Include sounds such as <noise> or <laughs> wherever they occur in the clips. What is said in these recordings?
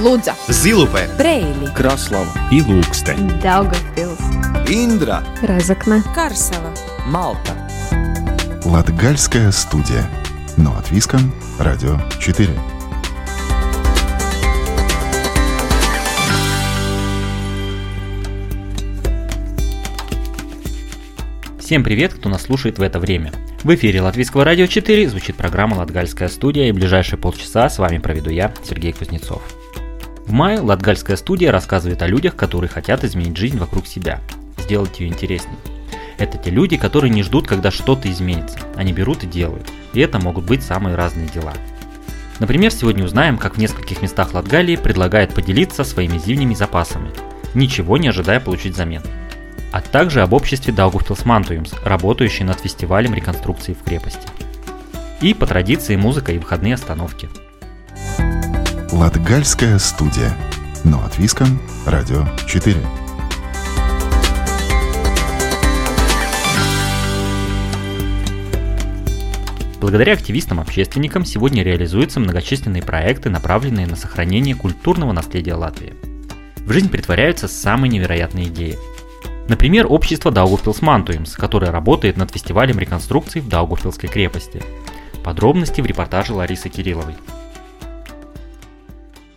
Лудза, Зилупе, Брейли, Краслава и Лукстен. Даугавпилс, Индра, Разокна, Карсела. Малта. Латгальская студия. Но от Виска, Радио 4. Всем привет, кто нас слушает в это время. В эфире Латвийского радио 4 звучит программа «Латгальская студия» и ближайшие полчаса с вами проведу я, Сергей Кузнецов. В мае Латгальская студия рассказывает о людях, которые хотят изменить жизнь вокруг себя, сделать ее интересней. Это те люди, которые не ждут, когда что-то изменится, они берут и делают. И это могут быть самые разные дела. Например, сегодня узнаем, как в нескольких местах Латгалии предлагают поделиться своими зимними запасами, ничего не ожидая получить взамен а также об обществе Даугавпилс Мантуемс, работающей над фестивалем реконструкции в крепости. И по традиции музыка и выходные остановки. Латгальская студия. Но от Виска, Радио 4. Благодаря активистам-общественникам сегодня реализуются многочисленные проекты, направленные на сохранение культурного наследия Латвии. В жизнь притворяются самые невероятные идеи – Например, общество Даугавпилс Мантуемс, которое работает над фестивалем реконструкции в Даугавпилской крепости. Подробности в репортаже Ларисы Кирилловой.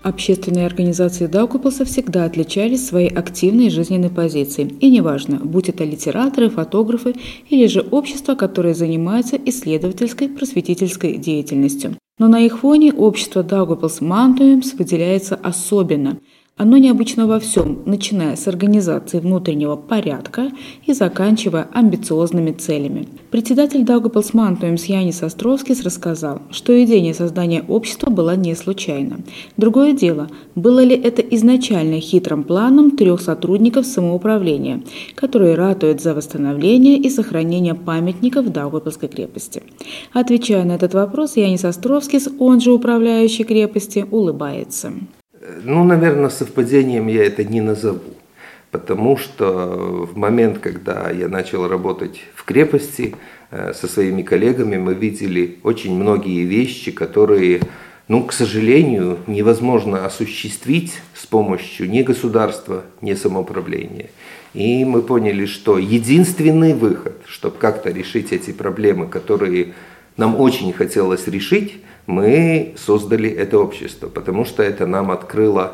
Общественные организации Даугавпилса всегда отличались своей активной жизненной позицией. И неважно, будь это литераторы, фотографы или же общество, которое занимается исследовательской просветительской деятельностью. Но на их фоне общество Даугавпилс Мантуемс выделяется особенно – оно необычно во всем, начиная с организации внутреннего порядка и заканчивая амбициозными целями. Председатель Даугапилс Мантуемс Янис Островскис рассказал, что идея создания общества была не случайна. Другое дело, было ли это изначально хитрым планом трех сотрудников самоуправления, которые ратуют за восстановление и сохранение памятников Даугапилской крепости. Отвечая на этот вопрос, Янис Островскис, он же управляющий крепости, улыбается. Ну, наверное, совпадением я это не назову. Потому что в момент, когда я начал работать в крепости э, со своими коллегами, мы видели очень многие вещи, которые, ну, к сожалению, невозможно осуществить с помощью ни государства, ни самоуправления. И мы поняли, что единственный выход, чтобы как-то решить эти проблемы, которые нам очень хотелось решить, мы создали это общество, потому что это нам открыло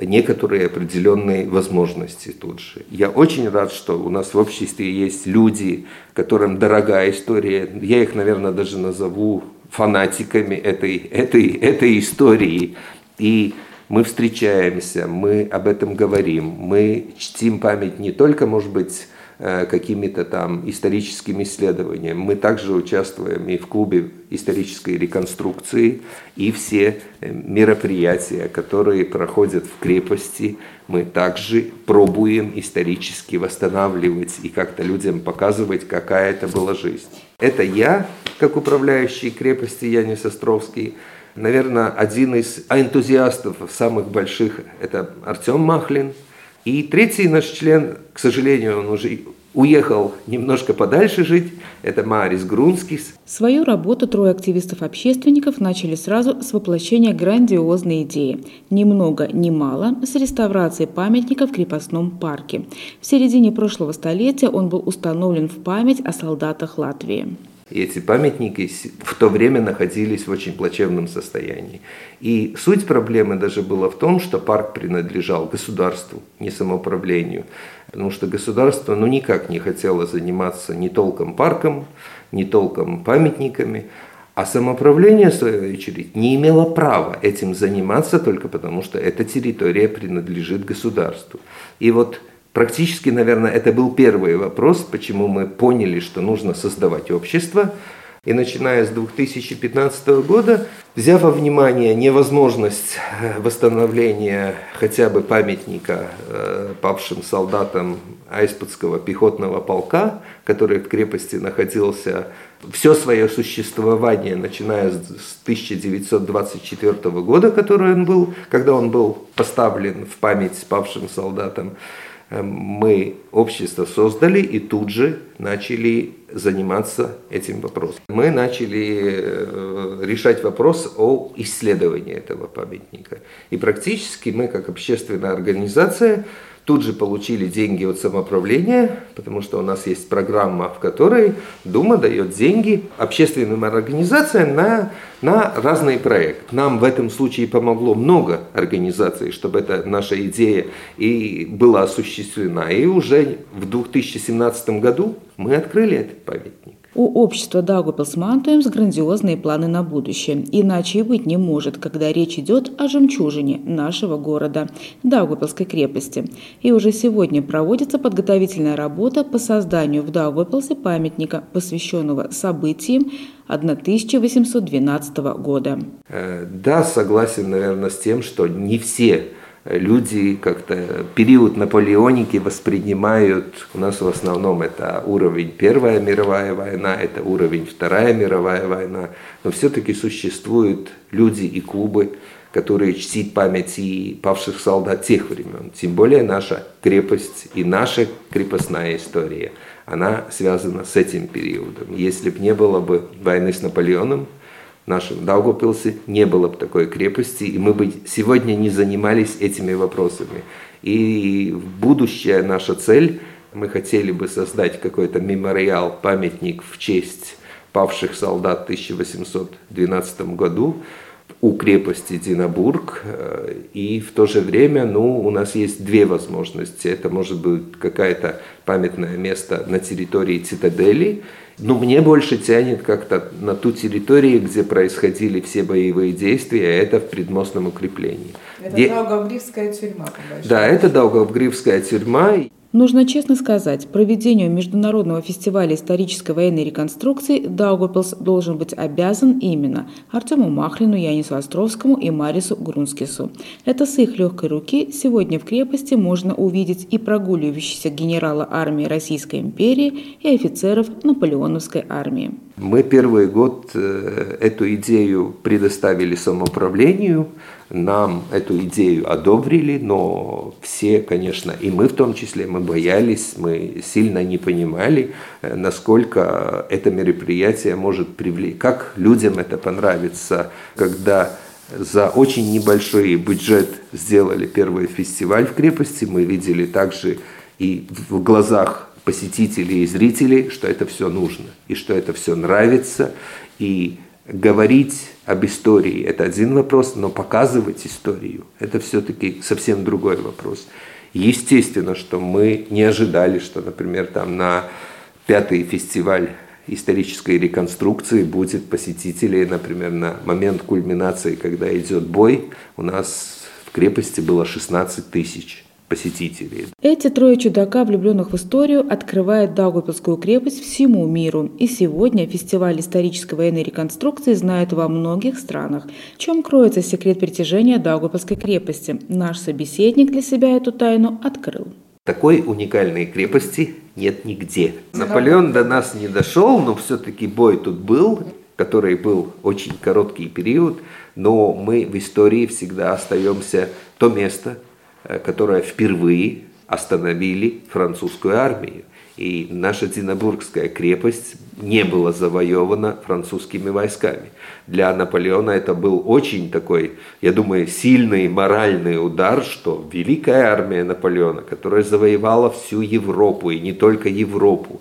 некоторые определенные возможности тут же. Я очень рад, что у нас в обществе есть люди, которым дорогая история. Я их, наверное, даже назову фанатиками этой, этой, этой истории. И мы встречаемся, мы об этом говорим, мы чтим память не только, может быть, какими-то там историческими исследованиями. Мы также участвуем и в клубе исторической реконструкции, и все э, мероприятия, которые проходят в крепости, мы также пробуем исторически восстанавливать и как-то людям показывать, какая это была жизнь. Это я, как управляющий крепости Янис Островский, наверное, один из энтузиастов самых больших, это Артем Махлин – и третий наш член, к сожалению, он уже уехал немножко подальше жить, это Марис Грунскис. Свою работу трое активистов-общественников начали сразу с воплощения грандиозной идеи. Ни много, ни мало с реставрации памятника в крепостном парке. В середине прошлого столетия он был установлен в память о солдатах Латвии. И эти памятники в то время находились в очень плачевном состоянии. И суть проблемы даже была в том, что парк принадлежал государству, не самоуправлению. Потому что государство ну, никак не хотело заниматься ни толком парком, ни толком памятниками. А самоуправление, в свою очередь, не имело права этим заниматься только потому, что эта территория принадлежит государству. И вот Практически, наверное, это был первый вопрос, почему мы поняли, что нужно создавать общество. И начиная с 2015 года, взяв во внимание невозможность э, восстановления хотя бы памятника э, павшим солдатам Айспутского пехотного полка, который в крепости находился все свое существование, начиная с 1924 года, который он был, когда он был поставлен в память павшим солдатам, мы общество создали и тут же начали заниматься этим вопросом. Мы начали э, решать вопрос о исследовании этого памятника. И практически мы, как общественная организация, тут же получили деньги от самоуправления, потому что у нас есть программа, в которой Дума дает деньги общественным организациям на, на разные проекты. Нам в этом случае помогло много организаций, чтобы эта наша идея и была осуществлена. И уже в 2017 году мы открыли этот памятник. У общества Даугавпилс Мантуемс грандиозные планы на будущее. Иначе и быть не может, когда речь идет о жемчужине нашего города – Даугавпилской крепости. И уже сегодня проводится подготовительная работа по созданию в Даугавпилсе памятника, посвященного событиям 1812 года. Э, да, согласен, наверное, с тем, что не все люди как-то период наполеоники воспринимают, у нас в основном это уровень Первая мировая война, это уровень Вторая мировая война, но все-таки существуют люди и клубы, которые чтит память и павших солдат тех времен. Тем более наша крепость и наша крепостная история, она связана с этим периодом. Если бы не было бы войны с Наполеоном, нашем Даугавпилсе не было бы такой крепости, и мы бы сегодня не занимались этими вопросами. И будущая наша цель, мы хотели бы создать какой-то мемориал, памятник в честь павших солдат в 1812 году у крепости Динабург. И в то же время ну, у нас есть две возможности. Это может быть какое-то памятное место на территории цитадели, но мне больше тянет как-то на ту территорию, где происходили все боевые действия, а это в предмостном укреплении. Это Де... Даугавгривская тюрьма, Да, это Даугавгривская тюрьма. Нужно честно сказать, проведению Международного фестиваля исторической военной реконструкции Даугавпилс должен быть обязан именно Артему Махлину, Янису Островскому и Марису Грунскису. Это с их легкой руки сегодня в крепости можно увидеть и прогуливающихся генерала армии Российской империи и офицеров Наполеоновской армии. Мы первый год э, эту идею предоставили самоуправлению, нам эту идею одобрили, но все, конечно, и мы в том числе, мы боялись, мы сильно не понимали, э, насколько это мероприятие может привлечь, как людям это понравится, когда за очень небольшой бюджет сделали первый фестиваль в крепости, мы видели также и в глазах посетителей и зрителей, что это все нужно, и что это все нравится, и говорить об истории – это один вопрос, но показывать историю – это все-таки совсем другой вопрос. Естественно, что мы не ожидали, что, например, там на пятый фестиваль исторической реконструкции будет посетителей, например, на момент кульминации, когда идет бой, у нас в крепости было 16 тысяч посетителей. Эти трое чудака, влюбленных в историю, открывают Даугавпилскую крепость всему миру. И сегодня фестиваль исторической военной реконструкции знают во многих странах. В чем кроется секрет притяжения Даугавпилской крепости? Наш собеседник для себя эту тайну открыл. Такой уникальной крепости нет нигде. Наполеон до нас не дошел, но все-таки бой тут был, который был очень короткий период, но мы в истории всегда остаемся то место, которая впервые остановили французскую армию. И наша Динабургская крепость не была завоевана французскими войсками. Для Наполеона это был очень такой, я думаю, сильный моральный удар, что великая армия Наполеона, которая завоевала всю Европу, и не только Европу,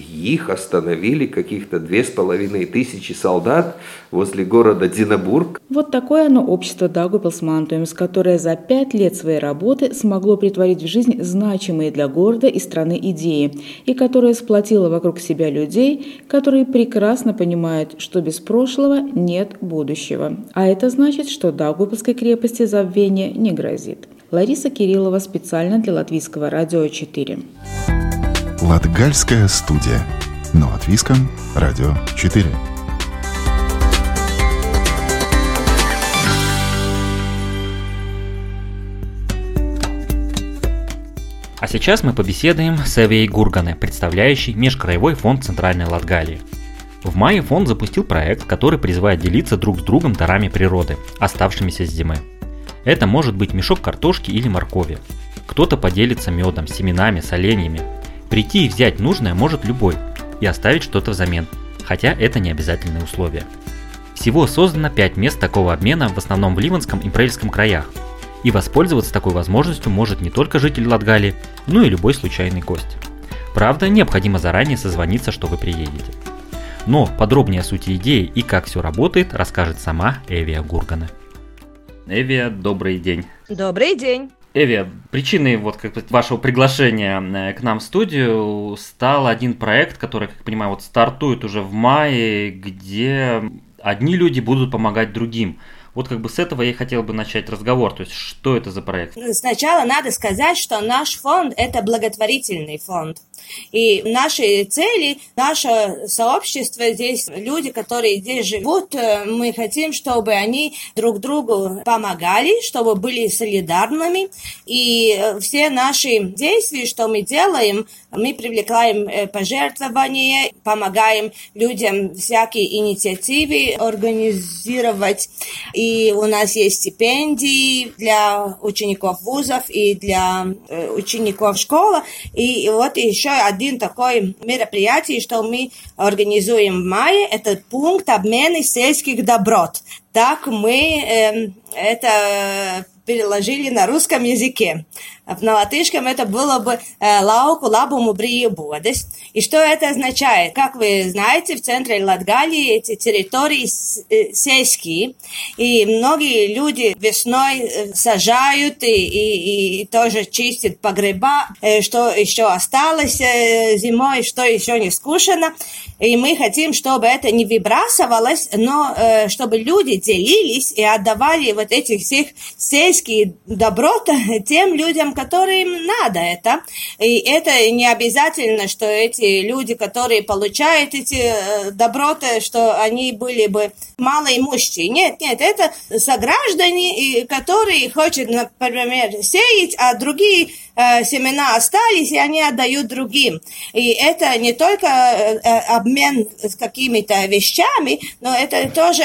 их остановили каких-то две с половиной тысячи солдат возле города Динабург. Вот такое оно общество Дагупилс Мантуемс, которое за пять лет своей работы смогло притворить в жизнь значимые для города и страны идеи, и которое сплотило вокруг себя людей, которые прекрасно понимают, что без прошлого нет будущего. А это значит, что Даугупилской крепости забвение не грозит. Лариса Кириллова специально для Латвийского радио 4. Латгальская студия. Но от Виском. Радио 4. А сейчас мы побеседуем с Эвией Гургане, представляющей Межкраевой фонд Центральной Латгалии. В мае фонд запустил проект, который призывает делиться друг с другом дарами природы, оставшимися с зимы. Это может быть мешок картошки или моркови. Кто-то поделится медом, семенами, соленьями. Прийти и взять нужное может любой и оставить что-то взамен, хотя это не обязательное условие. Всего создано 5 мест такого обмена, в основном в Ливанском и Прельском краях. И воспользоваться такой возможностью может не только житель Латгалии, но и любой случайный гость. Правда, необходимо заранее созвониться, что вы приедете. Но подробнее о сути идеи и как все работает, расскажет сама Эвия Гургана. Эвия, добрый день. Добрый день. Эвия, причиной вот как вашего приглашения э, к нам в студию стал один проект, который, как я понимаю, вот стартует уже в мае, где одни люди будут помогать другим. Вот как бы с этого я и хотел бы начать разговор. То есть, что это за проект? Сначала надо сказать, что наш фонд – это благотворительный фонд. И наши цели, наше сообщество здесь, люди, которые здесь живут, э, мы хотим, чтобы они друг другу помогали, чтобы были солидарными. И э, все наши действия, что мы делаем, мы привлекаем э, пожертвования, помогаем людям всякие инициативы организировать. И у нас есть стипендии для учеников вузов и для учеников школы. И вот еще один такой мероприятие, что мы организуем в мае, это пункт обмена сельских доброт. Так мы э, это переложили на русском языке. На латышском это было бы э, «лауку лабуму брīvbodes». И что это означает? Как вы знаете, в центре Латгалии эти территории э, сельские, и многие люди весной э, сажают и, и, и тоже чистят погреба, что еще осталось зимой, что еще не скушено. И мы хотим, чтобы это не выбрасывалось, но чтобы люди делились и отдавали вот этих всех сельские доброты <laughs> тем людям, которым надо это. И это не обязательно, что эти люди, которые получают эти э, доброты, что они были бы малоимущие. Нет, нет, это сограждане, которые хотят, например, сеять, а другие э, семена остались, и они отдают другим. И это не только э, обмен с какими-то вещами, но это тоже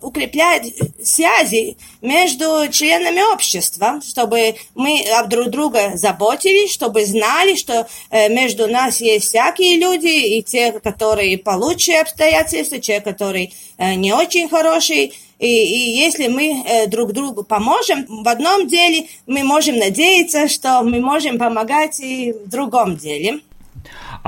укрепляет связи между членами общества, чтобы мы друг друга заботились, чтобы знали, что э, между нас есть всякие люди, и те, которые получше обстоятельства, те, которые э, не очень хорошие. И, и если мы э, друг другу поможем в одном деле, мы можем надеяться, что мы можем помогать и в другом деле.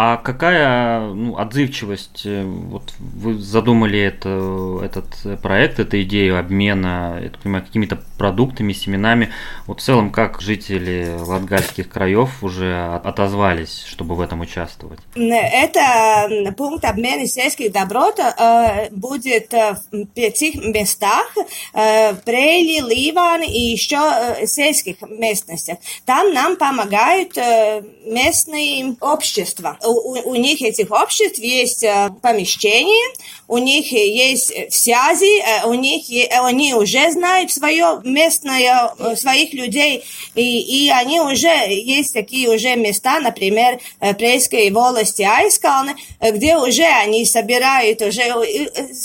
А какая ну, отзывчивость, э, вот вы задумали это, этот проект, эту идею обмена, я понимаю, какими-то продуктами, семенами. Вот в целом, как жители латгальских краев уже отозвались, чтобы в этом участвовать? Это пункт обмена сельских доброт э, будет в пяти местах, э, Прейли, Ливан и еще сельских местностях. Там нам помогают местные общества у, у них этих обществ есть э, помещение, у них есть связи, э, у них они уже знают свое местное, э, своих людей, и, и они уже есть такие уже места, например, Прейской волости Айскалны, где уже они собирают уже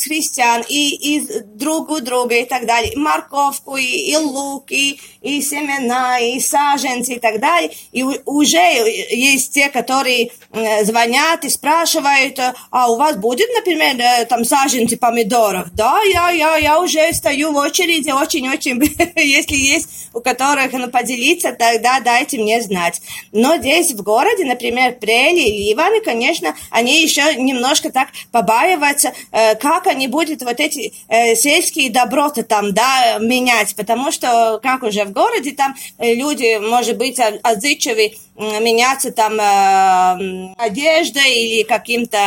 христиан и, и друг у друга и так далее, и морковку, и, и лук, и, и семена, и саженцы и так далее. И уже есть те, которые звонят и спрашивают, а у вас будет, например, э, там саженцы помидоров? Да, я, я, я уже стою в очереди, очень-очень, <laughs> если есть у которых ну, поделиться, тогда дайте мне знать. Но здесь в городе, например, Прели и Ливаны, конечно, они еще немножко так побаиваются, э, как они будут вот эти э, сельские доброты там, да, менять, потому что, как уже в городе, там люди, может быть, отзывчивые меняться там э, одеждой или каким-то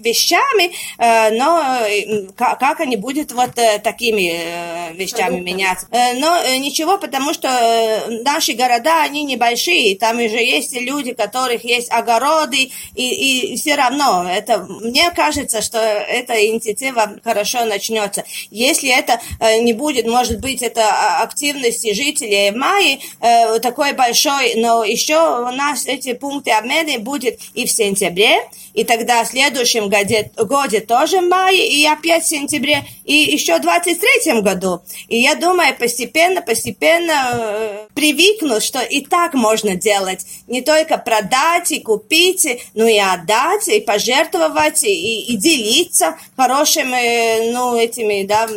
вещами, э, но э, как, они будут вот э, такими э, вещами меняться. Э, но э, ничего, потому что э, наши города, они небольшие, там уже есть люди, у которых есть огороды, и, и все равно, это, мне кажется, что эта инициатива хорошо начнется. Если это э, не будет, может быть, это активности жителей в мае э, такой большой, но еще у нас эти пункты обмена будет и в сентябре, и тогда в следующем годе, годе тоже в мае, и опять в сентябре, и еще в 23 году. И я думаю, постепенно, постепенно э, привыкнут, что и так можно делать. Не только продать и купить, но и отдать, и пожертвовать, и, и делиться хорошими, ну, этими, да,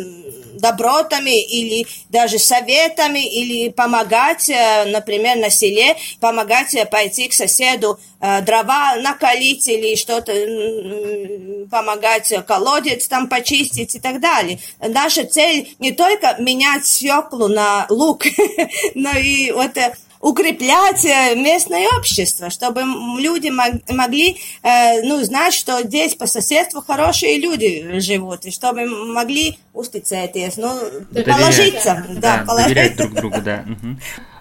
добротами или даже советами, или помогать, э, например, на селе, помогать э, пойти к соседу э, дрова накалить или что-то помогать колодец там почистить и так далее. Наша цель не только менять свеклу на лук, <laughs> но и вот укреплять э, местное общество, чтобы люди могли э, ну, знать, что здесь по соседству хорошие люди живут, и чтобы могли устицеть, ну, доверять. положиться. Да, да доверять друг другу, да.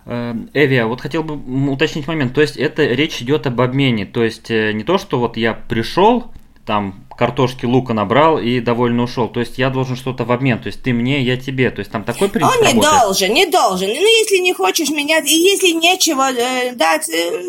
Э, Эвия, вот хотел бы уточнить момент. То есть это речь идет об обмене. То есть не то, что вот я пришел, там картошки лука набрал и довольно ушел. То есть я должен что-то в обмен. То есть ты мне, я тебе. То есть там такой принцип Он не работает? должен, не должен. Ну, если не хочешь менять, и если нечего э, дать, э,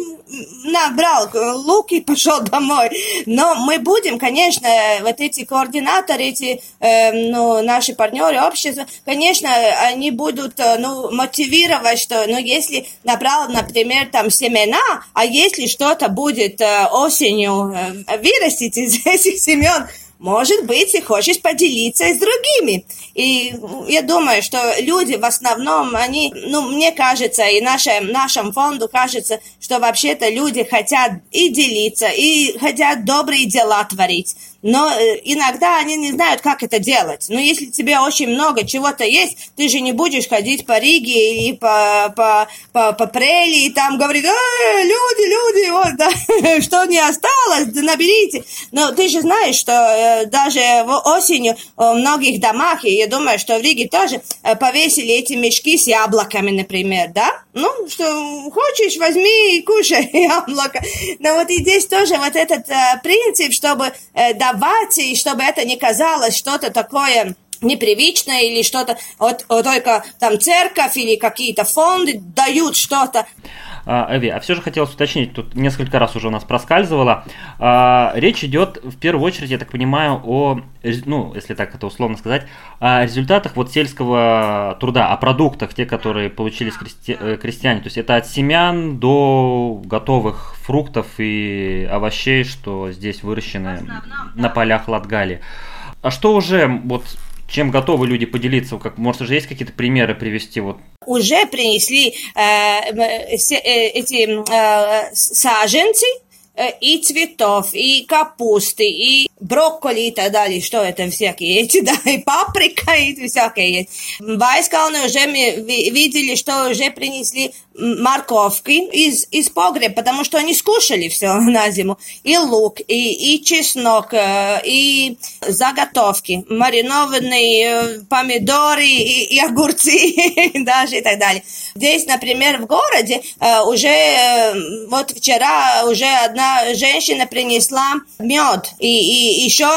набрал лук и пошел домой. Но мы будем, конечно, вот эти координаторы, эти э, ну, наши партнеры общества, конечно, они будут э, ну, мотивировать, что ну, если набрал, например, там семена, а если что-то будет э, осенью э, вырастить из <laughs> этих семян, времен, может быть, ты хочешь поделиться с другими. И я думаю, что люди в основном, они, ну, мне кажется, и нашим, нашему фонду кажется, что вообще-то люди хотят и делиться, и хотят добрые дела творить но э, иногда они не знают, как это делать. Но если тебе очень много чего-то есть, ты же не будешь ходить по Риге или по, по, по, по Прели и там говорить, э, люди, люди, вот, да, <laughs> что не осталось, да наберите. Но ты же знаешь, что э, даже в осенью в многих домах, и я думаю, что в Риге тоже э, повесили эти мешки с яблоками, например, да? Ну, что хочешь, возьми и кушай <laughs> яблоко. Но вот и здесь тоже вот этот э, принцип, чтобы э, давать, и чтобы это не казалось что-то такое непривычное или что-то, вот, вот только там церковь или какие-то фонды дают что-то. А, Эви, а все же хотелось уточнить, тут несколько раз уже у нас проскальзывало. А, речь идет в первую очередь, я так понимаю, о, ну, если так это условно сказать, о результатах вот сельского труда, о продуктах, те, которые получились крести, э, крестьяне. То есть это от семян до готовых фруктов и овощей, что здесь выращены на полях Латгали. А что уже вот чем готовы люди поделиться? Как, может, уже есть какие-то примеры привести? Вот. Уже принесли э, э, э эти э, саженцы, э, и цветов, и капусты, и брокколи и так далее, что это всякие эти, <laughs> да, и паприка, и всякие. В Байскалне уже мы видели, что уже принесли морковки из, из погреба, потому что они скушали все <laughs> на зиму. И лук, и, и чеснок, э, и заготовки, маринованные э, помидоры и, и огурцы <laughs> даже и так далее. Здесь, например, в городе э, уже вот вчера уже одна женщина принесла мед, и, и еще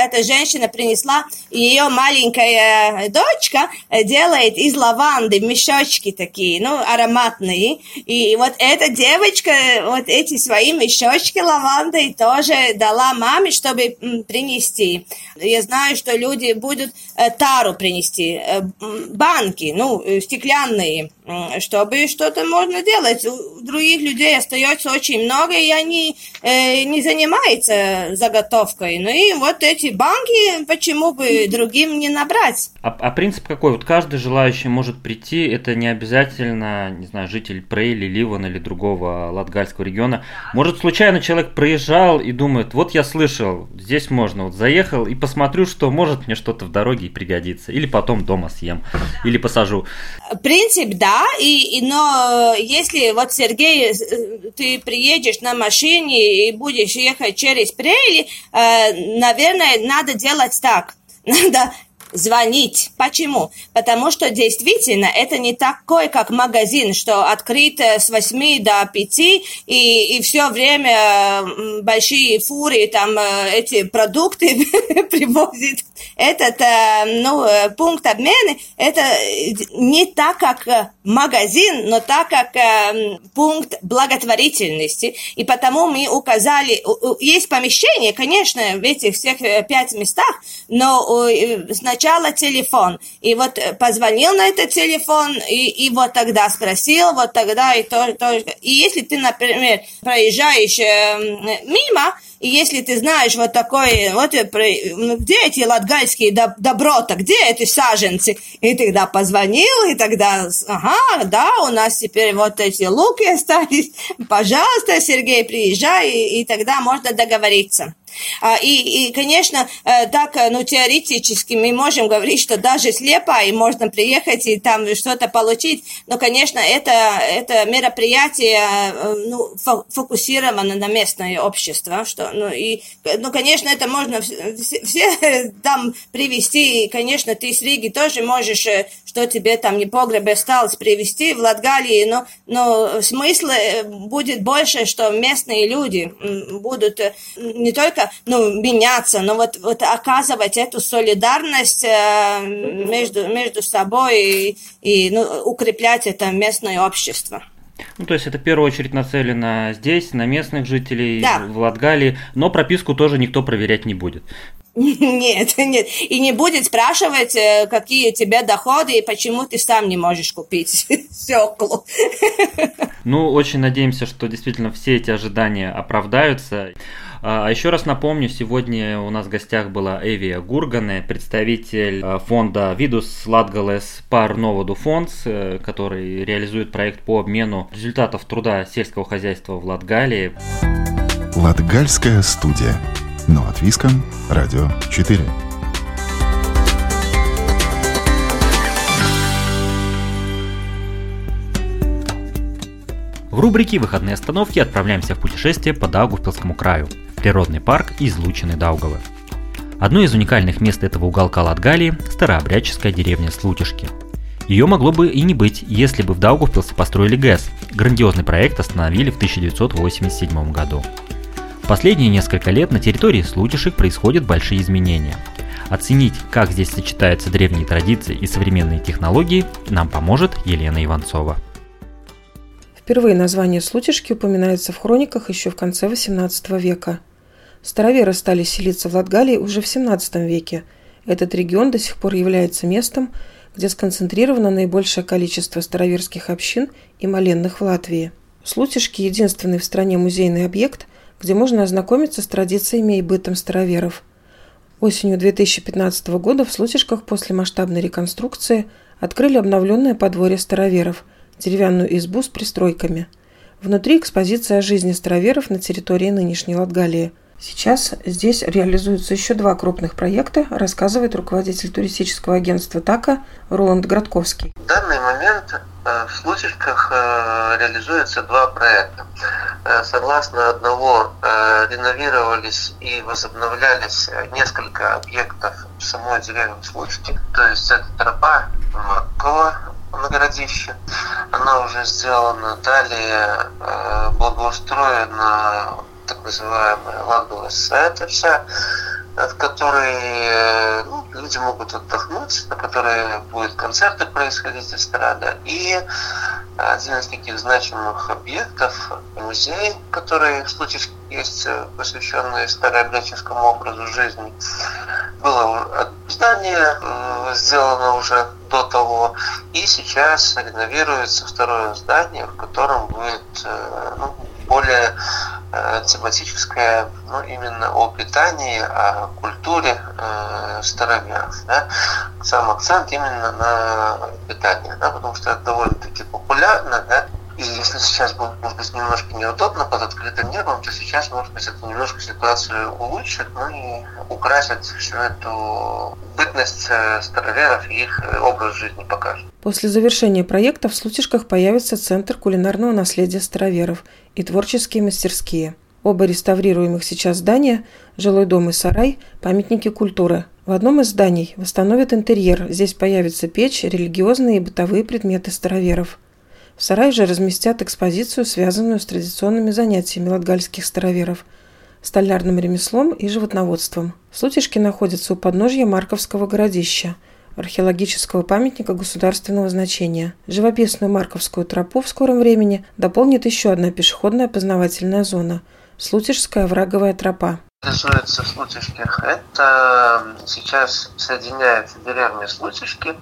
эта женщина принесла, ее маленькая дочка делает из лаванды мешочки такие, ну, аромат ароматные. И вот эта девочка вот эти свои мешочки лаванды тоже дала маме, чтобы принести. Я знаю, что люди будут э, тару принести, э, банки, ну, э, стеклянные, чтобы что-то можно делать. У других людей остается очень много, и они не занимаются заготовкой. Ну и вот эти банки, почему бы <laughs> другим не набрать? А, а принцип какой? Вот каждый желающий может прийти, это не обязательно, не знаю, житель Прейли, Ливана или другого латгальского региона. Может, случайно человек проезжал и думает, вот я слышал, здесь можно, вот заехал и посмотрю, что может мне что-то в дороге пригодится. Или потом дома съем, или посажу. Принцип, да, и, и, но если вот, Сергей, ты приедешь на машине и будешь ехать через Прейли, э, наверное, надо делать так. <laughs> Надо звонить. Почему? Потому что действительно это не такой, как магазин, что открыт с 8 до 5 и, и все время большие фуры там э, эти продукты <laughs> привозят. Этот ну, э, пункт обмена, это не так, как магазин, но так, как пункт благотворительности. И потому мы указали, есть помещение, конечно, в этих всех э, пять местах, но сначала сначала телефон. И вот э, позвонил на этот телефон, и, и вот тогда спросил, вот тогда и то, то. И если ты, например, проезжаешь э, мимо, и если ты знаешь вот такой, вот э, ну, где эти латгальские доброта, где эти саженцы, и тогда позвонил, и тогда, ага, да, у нас теперь вот эти луки остались, пожалуйста, Сергей, приезжай, и, и тогда можно договориться. А, и, и, конечно, э, так, э, ну, теоретически мы можем говорить, что даже слепо, и можно приехать и там что-то получить, но, конечно, это, это мероприятие, э, ну, фокусировано на местное общество, что, ну, и, ну, конечно, это можно все, все <laughs> там привести, и, конечно, ты с Риги тоже можешь, что тебе там не погреб осталось, привести в Латгалии, но, но смысл будет больше, что местные люди будут не только ну, меняться, но вот, вот оказывать эту солидарность э, между, между собой и, и ну, укреплять это местное общество. Ну, то есть это в первую очередь нацелено здесь, на местных жителей, да. в Латгалии, но прописку тоже никто проверять не будет. <laughs> Нет, нет. И не будет спрашивать, э, какие у тебя доходы и почему ты сам не можешь купить <laughs> свеклу. <laughs> Ну, очень надеемся, что действительно все эти ожидания оправдаются. А, а еще раз напомню, сегодня у нас в гостях была Эвия Гургане, представитель а, фонда Видус Латгалес Пар Новоду Фондс, э, который реализует проект по обмену результатов труда сельского хозяйства в Латгалии. Латгальская студия. Но от Виском, Радио 4. В рубрике «Выходные остановки» отправляемся в путешествие по Даугавпилскому краю природный парк Излучины Даугавы. Одно из уникальных мест этого уголка Латгалии – старообрядческая деревня Слутишки. Ее могло бы и не быть, если бы в Даугавпилсе построили ГЭС. Грандиозный проект остановили в 1987 году. Последние несколько лет на территории Слутишек происходят большие изменения. Оценить, как здесь сочетаются древние традиции и современные технологии, нам поможет Елена Иванцова. Впервые название Слутишки упоминается в хрониках еще в конце XVIII века – Староверы стали селиться в Латгалии уже в XVII веке. Этот регион до сих пор является местом, где сконцентрировано наибольшее количество староверских общин и моленных в Латвии. Слутишки – единственный в стране музейный объект, где можно ознакомиться с традициями и бытом староверов. Осенью 2015 года в Слутишках после масштабной реконструкции открыли обновленное подворье староверов – деревянную избу с пристройками. Внутри экспозиция о жизни староверов на территории нынешней Латгалии – Сейчас здесь реализуются еще два крупных проекта, рассказывает руководитель туристического агентства ТАКа Роланд Градковский. В данный момент э, в Случевках э, реализуются два проекта. Э, согласно одного, реновировались и возобновлялись несколько объектов в самой деревне Случки. То есть это тропа Маккова, на городище. Она уже сделана. Далее благоустроена так называемая Лагдуас вся, в которой э, ну, люди могут отдохнуть, на которой будут концерты происходить, эстрада. И один из таких значимых объектов, музей, который в случае есть э, посвященный старообрядческому образу жизни, было здание э, сделано уже до того, и сейчас реновируется второе здание, в котором будет ну, более э, тематическое, ну, именно о питании, о культуре э, староверов. Да? Сам акцент именно на питание, да, потому что это довольно-таки популярно, да, и если сейчас будет, может быть, немножко неудобно под открытым небом, то сейчас, может быть, это немножко ситуацию улучшит, ну и украсит всю эту бытность э, староверов и их э, образ жизни покажет. После завершения проекта в Слутишках появится Центр кулинарного наследия староверов и творческие мастерские. Оба реставрируемых сейчас здания – жилой дом и сарай – памятники культуры. В одном из зданий восстановят интерьер, здесь появится печь, религиозные и бытовые предметы староверов. В сарае же разместят экспозицию, связанную с традиционными занятиями латгальских староверов – столярным ремеслом и животноводством. Слутишки находятся у подножья Марковского городища – археологического памятника государственного значения. Живописную Марковскую тропу в скором времени дополнит еще одна пешеходная познавательная зона – Слутишская враговая тропа. Рисуется Слутишких. Это сейчас соединяет деревню Слутишки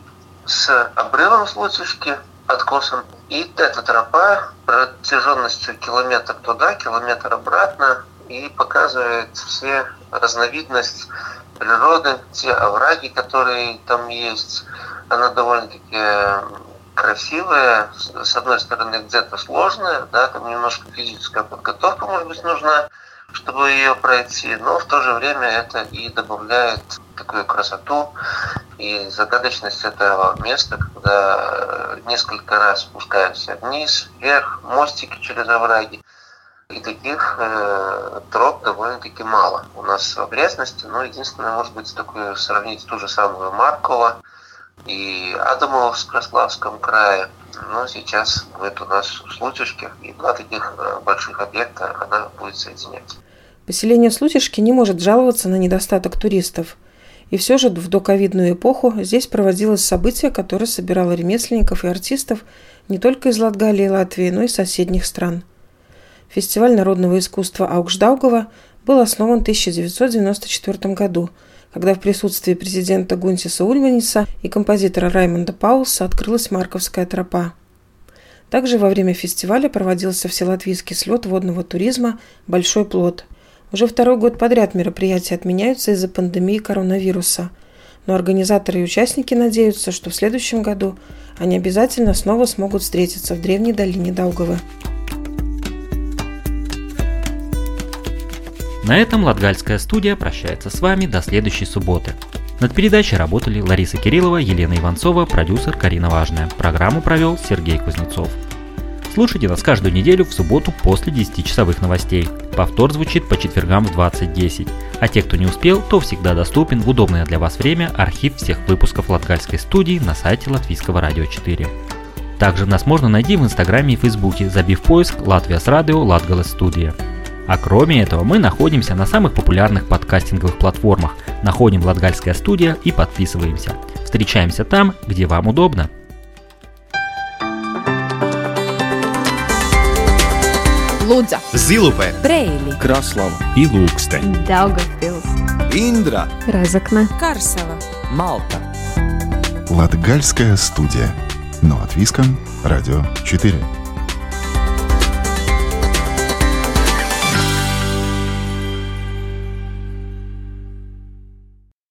с обрывом Слутишки, откосом. И эта тропа протяженностью километр туда, километр обратно и показывает все разновидность природы, те овраги, которые там есть, она довольно-таки красивая, с одной стороны где-то сложная, да, там немножко физическая подготовка, может быть, нужна, чтобы ее пройти, но в то же время это и добавляет такую красоту и загадочность этого места, когда несколько раз спускаешься вниз, вверх, мостики через овраги. И таких э, троп довольно-таки мало у нас в окрестности. Но единственное, может быть, такое сравнить ту же самую Марково и Адамово в Краславском крае. Но сейчас будет у нас в и два таких э, больших объекта она будет соединять. Поселение Случишки не может жаловаться на недостаток туристов. И все же в доковидную эпоху здесь проводилось событие, которое собирало ремесленников и артистов не только из Латгалии и Латвии, но и соседних стран – Фестиваль народного искусства Аукшдаугова был основан в 1994 году, когда в присутствии президента Гунтиса Ульманиса и композитора Раймонда Паулса открылась Марковская тропа. Также во время фестиваля проводился вселатвийский слет водного туризма «Большой плод». Уже второй год подряд мероприятия отменяются из-за пандемии коронавируса, но организаторы и участники надеются, что в следующем году они обязательно снова смогут встретиться в древней долине Даугавы. На этом Латгальская студия прощается с вами до следующей субботы. Над передачей работали Лариса Кириллова, Елена Иванцова, продюсер Карина Важная. Программу провел Сергей Кузнецов. Слушайте нас каждую неделю в субботу после 10-часовых новостей. Повтор звучит по четвергам в 20.10. А те, кто не успел, то всегда доступен в удобное для вас время архив всех выпусков Латгальской студии на сайте Латвийского радио 4. Также нас можно найти в Инстаграме и Фейсбуке, забив поиск «Латвия с радио Латгалас студия». А кроме этого, мы находимся на самых популярных подкастинговых платформах, находим Латгальская студия и подписываемся. Встречаемся там, где вам удобно. Лудза, Зилупе, Брейли, Краслава и Лукстен. Даугавпилс, Индра, Разокна, Карсова. Малта. Латгальская студия. Но от Виском. Радио 4.